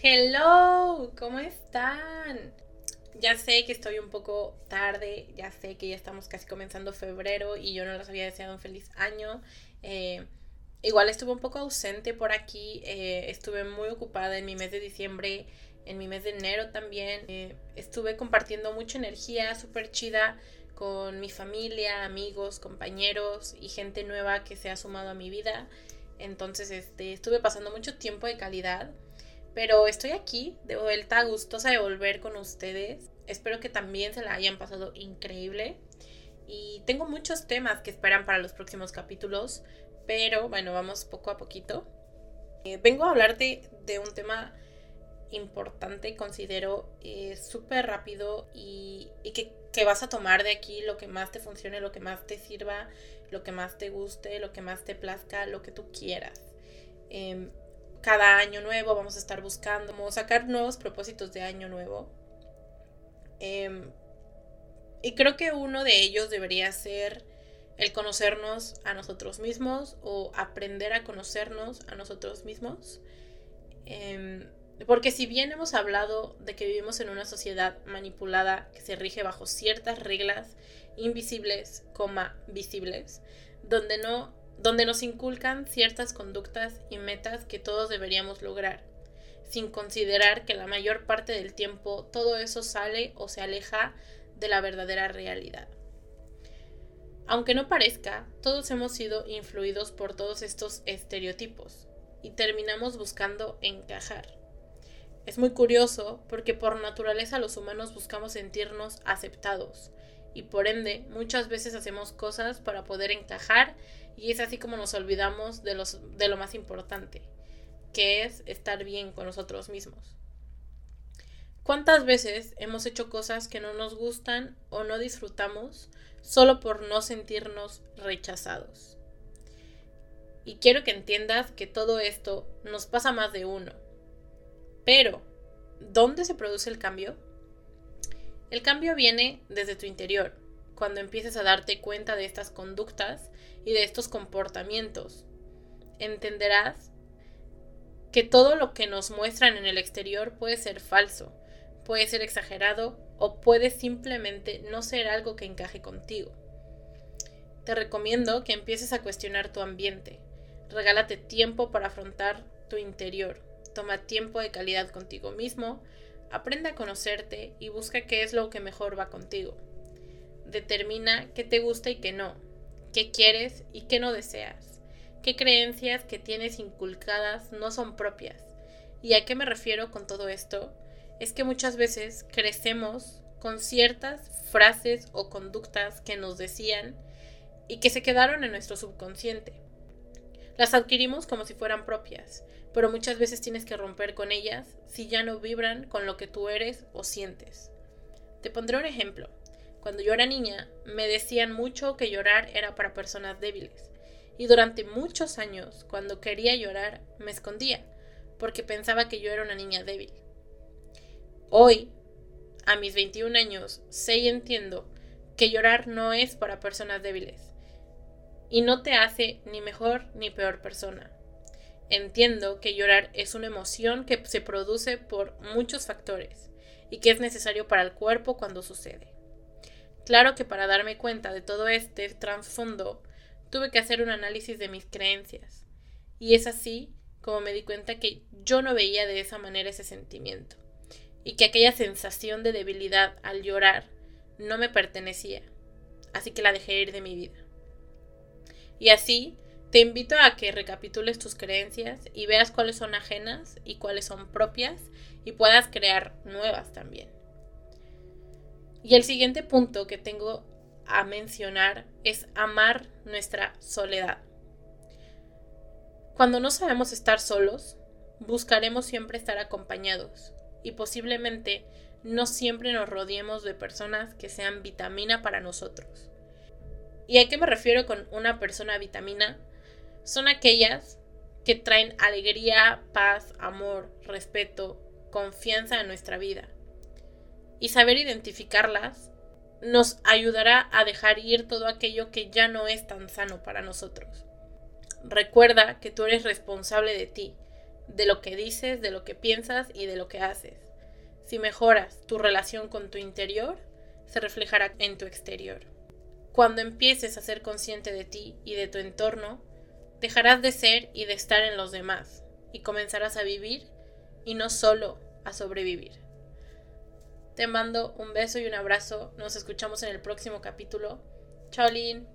Hello, ¿cómo están? Ya sé que estoy un poco tarde, ya sé que ya estamos casi comenzando febrero y yo no les había deseado un feliz año. Eh, igual estuve un poco ausente por aquí, eh, estuve muy ocupada en mi mes de diciembre, en mi mes de enero también. Eh, estuve compartiendo mucha energía súper chida con mi familia, amigos, compañeros y gente nueva que se ha sumado a mi vida. Entonces, este, estuve pasando mucho tiempo de calidad. Pero estoy aquí, de vuelta, gustosa de volver con ustedes. Espero que también se la hayan pasado increíble. Y tengo muchos temas que esperan para los próximos capítulos. Pero bueno, vamos poco a poquito. Eh, vengo a hablarte de un tema importante, considero eh, súper rápido y, que, que, vas a tomar de aquí lo que más te funcione, lo que más te sirva, lo que más te guste, lo que más te plazca, lo que tú quieras. Em, cada año nuevo vamos a estar buscando sacar nuevos propósitos de año nuevo. Em, y creo que uno de ellos debería ser el conocernos a nosotros mismos o aprender a conocernos a nosotros mismos. Em, porque si bien hemos hablado de que vivimos en una sociedad manipulada que se rige bajo ciertas reglas invisibles, coma, visibles, donde no donde nos inculcan ciertas conductas y metas que todos deberíamos lograr, sin considerar que la mayor parte del tiempo todo eso sale o se aleja de la verdadera realidad. Aunque no parezca, todos hemos sido influidos por todos estos estereotipos y terminamos buscando encajar. Es muy curioso porque por naturaleza los humanos buscamos sentirnos aceptados y por ende muchas veces hacemos cosas para poder encajar y es así como nos olvidamos de, los, de lo más importante, que es estar bien con nosotros mismos. ¿Cuántas veces hemos hecho cosas que no nos gustan o no disfrutamos solo por no sentirnos rechazados? Y quiero que entiendas que todo esto nos pasa más de uno. Pero, ¿dónde se produce el cambio? El cambio viene desde tu interior, cuando empieces a darte cuenta de estas conductas y de estos comportamientos. Entenderás que todo lo que nos muestran en el exterior puede ser falso, puede ser exagerado o puede simplemente no ser algo que encaje contigo. Te recomiendo que empieces a cuestionar tu ambiente. Regálate tiempo para afrontar tu interior. Toma tiempo de calidad contigo mismo. Aprende a conocerte y busca qué es lo que mejor va contigo determina qué te gusta y qué no, qué quieres y qué no deseas, qué creencias que tienes inculcadas no son propias. ¿Y a qué me refiero con todo esto? Es que muchas veces crecemos con ciertas frases o conductas que nos decían y que se quedaron en nuestro subconsciente. Las adquirimos como si fueran propias, pero muchas veces tienes que romper con ellas si ya no vibran con lo que tú eres o sientes. Te pondré un ejemplo. Cuando yo era niña, me decían mucho que llorar era para personas débiles. Y durante muchos años, cuando quería llorar, me escondía, porque pensaba que yo era una niña débil. Hoy, a mis 21 años, sé y entiendo que llorar no es para personas débiles. Y no te hace ni mejor ni peor persona. Entiendo que llorar es una emoción que se produce por muchos factores y que es necesario para el cuerpo cuando sucede. Claro que para darme cuenta de todo este trasfondo, tuve que hacer un análisis de mis creencias. Y es así como me di cuenta que yo no veía de esa manera ese sentimiento. Y que aquella sensación de debilidad al llorar no me pertenecía. Así que la dejé ir de mi vida. Y así, te invito a que recapitules tus creencias y veas cuáles son ajenas y cuáles son propias y puedas crear nuevas también. Y el siguiente punto que tengo a mencionar es amar nuestra soledad. Cuando no sabemos estar solos, buscaremos siempre estar acompañados y posiblemente no siempre nos rodeemos de personas que sean vitamina para nosotros. ¿Y a qué me refiero con una persona vitamina? Son aquellas que traen alegría, paz, amor, respeto, confianza a nuestra vida y saber identificarlas nos ayudará a dejar ir todo aquello que ya no es tan sano para nosotros. Recuerda que tú eres responsable de ti, de lo que dices, de lo que piensas y de lo que haces. Si mejoras tu relación con tu interior, se reflejará en tu exterior. Cuando empieces a ser consciente de ti y de tu entorno, dejarás de ser y de estar en los demás y comenzarás a vivir y no solo a sobrevivir. Te mando un beso y un abrazo. Nos escuchamos en el próximo capítulo. Chao, Lin.